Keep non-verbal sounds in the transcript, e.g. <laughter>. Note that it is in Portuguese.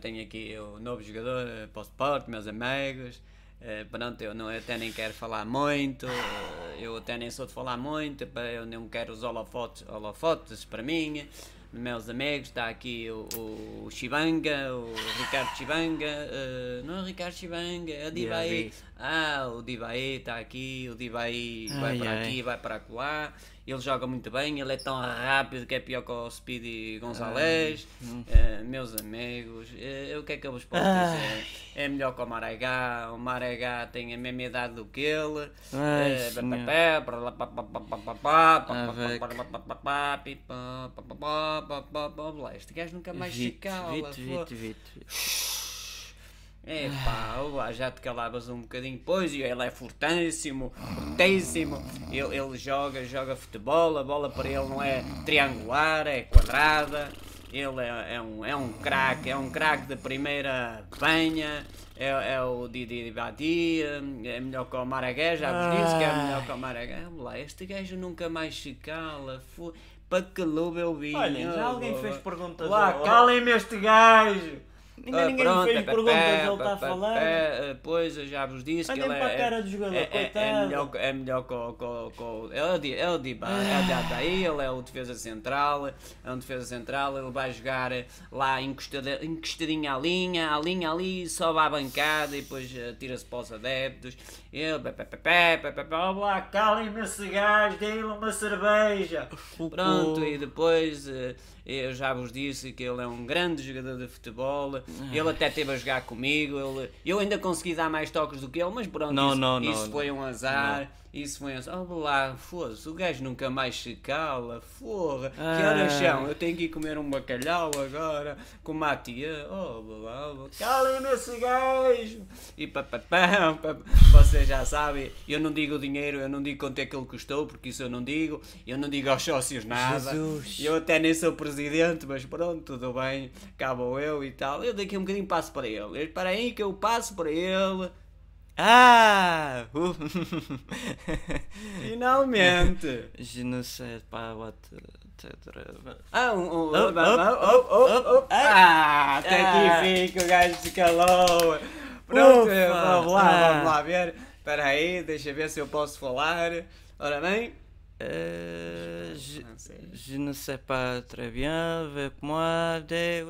Tenho aqui o novo jogador eh, para o Sport, meus amigos. Eh, pronto, eu, não, eu até nem quero falar muito, eh, eu até nem sou de falar muito, eu não quero os holofotes, holofotes para mim. Meus amigos, está aqui o, o Chibanga, o Ricardo Chibanga, eh, não é o Ricardo Chibanga, é o Divaí. Ah, o Divaí está aqui, o Divaí vai Ai, para ai. aqui, vai para lá. Ele joga muito bem, ele é tão rápido que é pior que o Speedy Gonzalez. Eh, meus amigos, eh, o que é que eu vos posso Ai. dizer? É melhor que o Maragá, o Maragá tem a mesma idade do que ele. Ai, Eh, blá blá blá blá. Este gajo nunca mais vito, se cala. Vite. É pá, lá já te calavas um bocadinho. Pois, ele é fortíssimo, fortíssimo. Ele, ele joga, joga futebol, a bola para ele não é triangular, é quadrada. Ele é, é um, é um craque, é um craque de primeira banha. É, é o Didi Badi, é melhor que o Maragué, já vos disse que é melhor que o Maragué. Olha lá, este gajo nunca mais se cala. fu- Para que luva eu vi. Olhem, já alguém fez perguntas Lá, calem-me este gajo! Ainda Ah, ninguém pronto, fez é, perguntas, pé, ele está a falar. pé, Pois, eu já vos disse que ele para a é, cara do jogador, é, é, é coitado. melhor, é melhor que o... co- co- É o Di- é o Diba, é o Diataí, ele é o defesa central, é um defesa central, ele vai jogar lá encostada, encostadinho à linha, à linha ali, sobe à bancada e depois eh, tira-se para os adeptos. Ele, pé, pé, pé, pé, pé, pé, pé, ó lá, calem-me esse gajo, dê-lhe uma cerveja. Pronto, e depois eh, eu já vos disse que ele é um grande jogador de futebol. Ele até esteve a jogar comigo. Ele, eu ainda consegui dar mais toques do que ele, mas pronto, Não, isso, não, isso não. foi um azar. Isso foi azar. Oh, lá, foda-se, o gajo nunca mais se cala. Porra, que horas Ah. são? Eu tenho que ir comer um bacalhau agora com uma tia. Oh, blá, blá. calem-me esse gajo. E pá, pá, vocês já sabem, eu não digo o dinheiro, eu não digo quanto é que ele custou, porque isso eu não digo. Eu não digo aos sócios nada. Jesus. Eu até nem sou presidente, mas pronto, tudo bem, acabo eu e tal. Eu daqui um bocadinho passo para ele. Espera aí que eu passo para ele. Ah! uh. Finalmente! <laughs> Je ne sais pas what... Ah, um, um, Oh, oh, oh, oh. Ah, até Ah. aqui fica, o gajo se calou. Pronto, vamos lá, Ah. vamos lá ver. Espera aí, deixa ver se eu posso falar. Ora bem. Euh, je, ne sais pas très bien avec moi des.